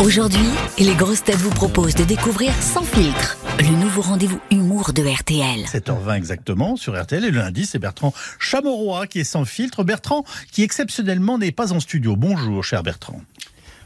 Aujourd'hui, les grosses têtes vous proposent de découvrir Sans filtre, le nouveau rendez-vous humour de RTL. 7h20 exactement sur RTL et le lundi c'est Bertrand Chamorrois qui est sans filtre. Bertrand qui exceptionnellement n'est pas en studio. Bonjour cher Bertrand.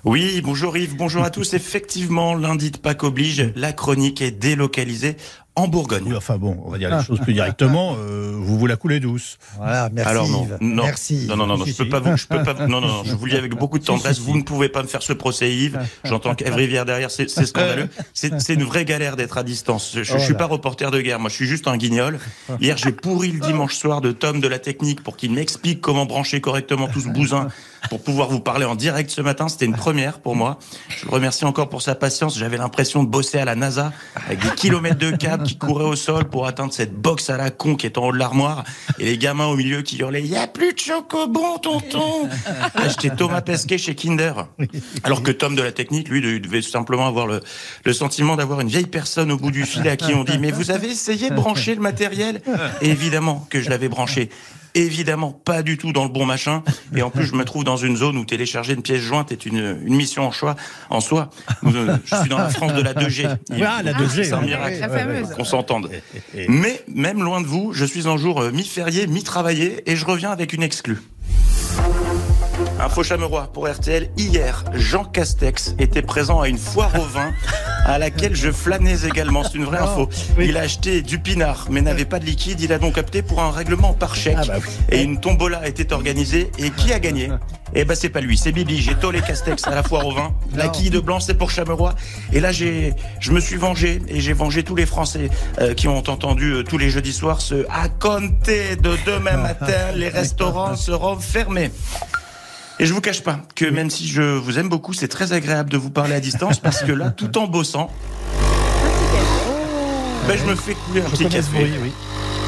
Oui, bonjour Yves, bonjour à tous. Effectivement, lundi de Pâques oblige, la chronique est délocalisée en Bourgogne. Oui, enfin bon, on va dire les choses plus directement. Euh, vous vous la coulez douce. Voilà, merci. Alors non, non, Merci. non, non, non, non, Si, je peux si. pas vous, je peux pas, vous- non, non, non, je vous le dis avec beaucoup de tendresse. si, si. Vous ne pouvez pas me faire ce procès, Yves. J'entends qu'Ève Rivière derrière, c'est scandaleux. C'est une vraie galère d'être à distance. Je, je suis pas reporter de guerre, moi, je suis juste un guignol. Hier, j'ai pourri le dimanche soir de Tom de la technique pour qu'il m'explique comment brancher correctement tout ce bousin pour pouvoir vous parler en direct ce matin. C'était une première pour moi. Je le remercie encore pour sa patience. J'avais l'impression de bosser à la NASA avec des kilomètres de câbles qui couraient au sol pour atteindre cette box à la con qui est en haut de l'armoire et les gamins au milieu qui hurlaient "Il y a plus de chocobon, tonton." J'étais Thomas Pesquet chez Kinder. Alors que Tom de la technique, lui, devait simplement avoir le, le sentiment d'avoir une vieille personne au bout du fil à qui on dit "Mais vous avez essayé de brancher le matériel? Et Évidemment que je l'avais branché. Évidemment, pas du tout dans le bon machin. Et en plus, je me trouve dans une zone où télécharger une pièce jointe est une, une mission en, choix, en soi. Euh, Je suis dans la France de la 2G. Ah, la 2G, C'est un miracle. Qu'on s'entende. Et- et- Mais même loin de vous, je suis un jour euh, mi-férié, mi-travaillé et je reviens avec une exclue. Info Chamerois pour RTL. Hier, Jean Castex était présent à une foire au vin à laquelle je flânais également. C'est une vraie info. Il a acheté du pinard mais n'avait pas de liquide. Il a donc opté pour un règlement par chèque. Ah bah. Et une tombola était organisée. Et qui a gagné? Eh ben c'est pas lui, c'est Bibi. J'ai tolé Castex à la foire au vin. La quille de blanc, c'est pour Chamerois. Et là, j'ai, je me suis vengé et j'ai vengé tous les Français euh, qui ont entendu euh, tous les jeudis soirs ce à compter de demain matin, les restaurants seront fermés. Et je vous cache pas que même si je vous aime beaucoup, c'est très agréable de vous parler à distance parce que là, tout en bossant, ben, je me fais couler un Je petit café. bruit, oui.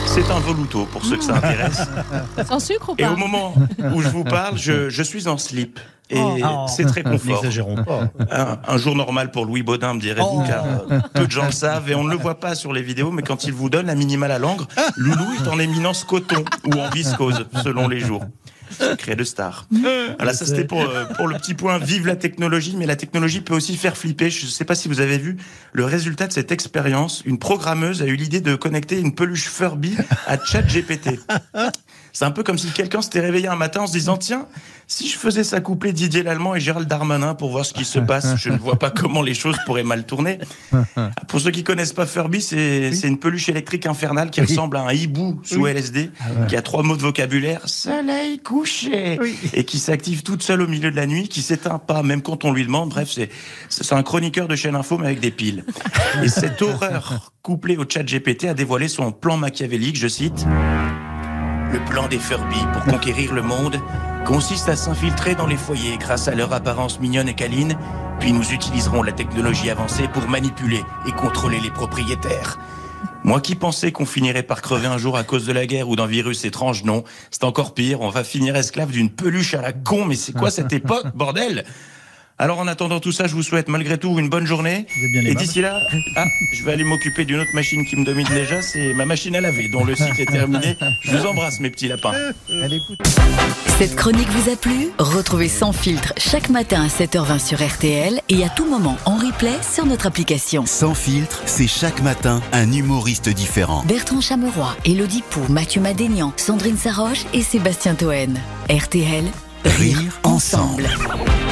C'est un velouto pour ceux que ça intéresse. Sans sucre ou Et pas au moment où je vous parle, je, je suis en slip. Et Oh. c'est très confort. N'exagérons pas. Un, un jour normal pour Louis Baudin, me direz-vous, Oh. car euh, peu de gens le savent et on ne le voit pas sur les vidéos, mais quand il vous donne la minimale à langue, Loulou est en éminence coton ou en viscose, selon les jours. Secret de star. Voilà, ça c'était pour, euh, pour le petit point. Vive la technologie, mais la technologie peut aussi faire flipper. Je ne sais pas si vous avez vu le résultat de cette expérience. Une programmeuse a eu l'idée de connecter une peluche Furby à ChatGPT. C'est un peu comme si quelqu'un s'était réveillé un matin en se disant tiens, si je faisais s'accoupler Didier Lallemand et Gérald Darmanin pour voir ce qui se passe, je ne vois pas comment les choses pourraient mal tourner. Pour ceux qui connaissent pas Furby, c'est une peluche électrique infernale qui ressemble à un hibou sous LSD, qui a trois mots de vocabulaire soleil couché et qui s'active toute seule au milieu de la nuit, qui s'éteint pas même quand on lui demande. Bref, c'est c'est un chroniqueur de chaîne info mais avec des piles. Et cette horreur couplée au chat GPT a dévoilé son plan machiavélique, je cite. Le plan des Furby pour conquérir le monde consiste à s'infiltrer dans les foyers grâce à leur apparence mignonne et câline, puis nous utiliserons la technologie avancée pour manipuler et contrôler les propriétaires. Moi qui pensais qu'on finirait par crever un jour à cause de la guerre ou d'un virus étrange, non. C'est encore pire, on va finir esclave d'une peluche à la con, mais c'est quoi cette époque, bordel? Alors en attendant tout ça, je vous souhaite malgré tout une bonne journée. Bien Et d'ici là, ah, je vais aller m'occuper d'une autre machine qui me domine déjà, c'est ma machine à laver, dont le cycle est terminé. Je vous embrasse mes petits lapins. Cette chronique vous a plu? Retrouvez Sans filtre chaque matin à 7h20 sur RTL et à tout moment en replay sur notre application. Sans filtre, c'est chaque matin un humoriste différent. Bertrand Chameroy, Elodie Pou, Mathieu Madénian, Sandrine Saroche et Sébastien Toen. RTL, rire Rire ensemble. ensemble.